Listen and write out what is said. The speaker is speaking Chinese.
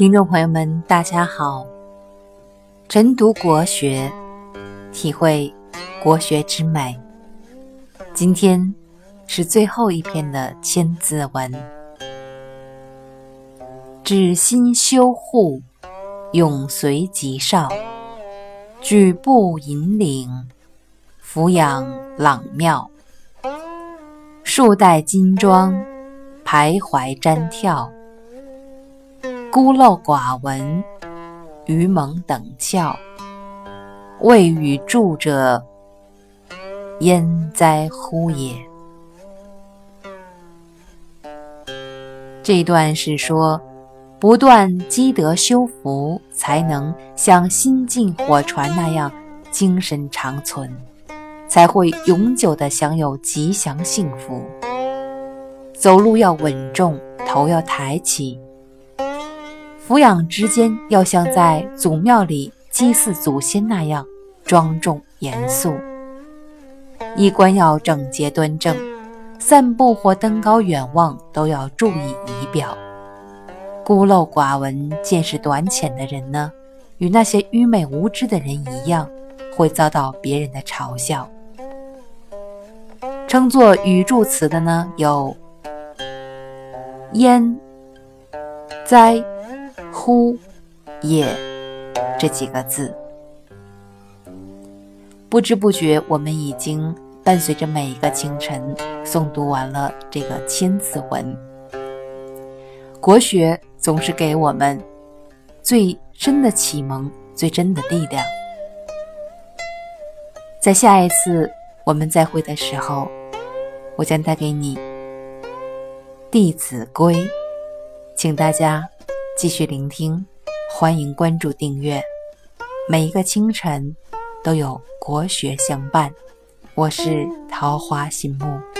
听众朋友们，大家好。晨读国学，体会国学之美。今天是最后一篇的《千字文》。止心修护，永随吉少；举步引领，俯仰朗妙。数代金装，徘徊瞻跳。孤陋寡闻，愚蒙等窍。未与助者，焉哉乎也？这段是说，不断积德修福，才能像新进火船那样精神长存，才会永久的享有吉祥幸福。走路要稳重，头要抬起。俯仰之间，要像在祖庙里祭祀祖先那样庄重严肃；衣冠要整洁端正，散步或登高远望都要注意仪表。孤陋寡闻、见识短浅的人呢，与那些愚昧无知的人一样，会遭到别人的嘲笑。称作语助词的呢，有焉、哉。呼也这几个字，不知不觉，我们已经伴随着每一个清晨诵读完了这个千字文。国学总是给我们最深的启蒙，最真的力量。在下一次我们再会的时候，我将带给你《弟子规》，请大家。继续聆听，欢迎关注订阅。每一个清晨都有国学相伴，我是桃花心木。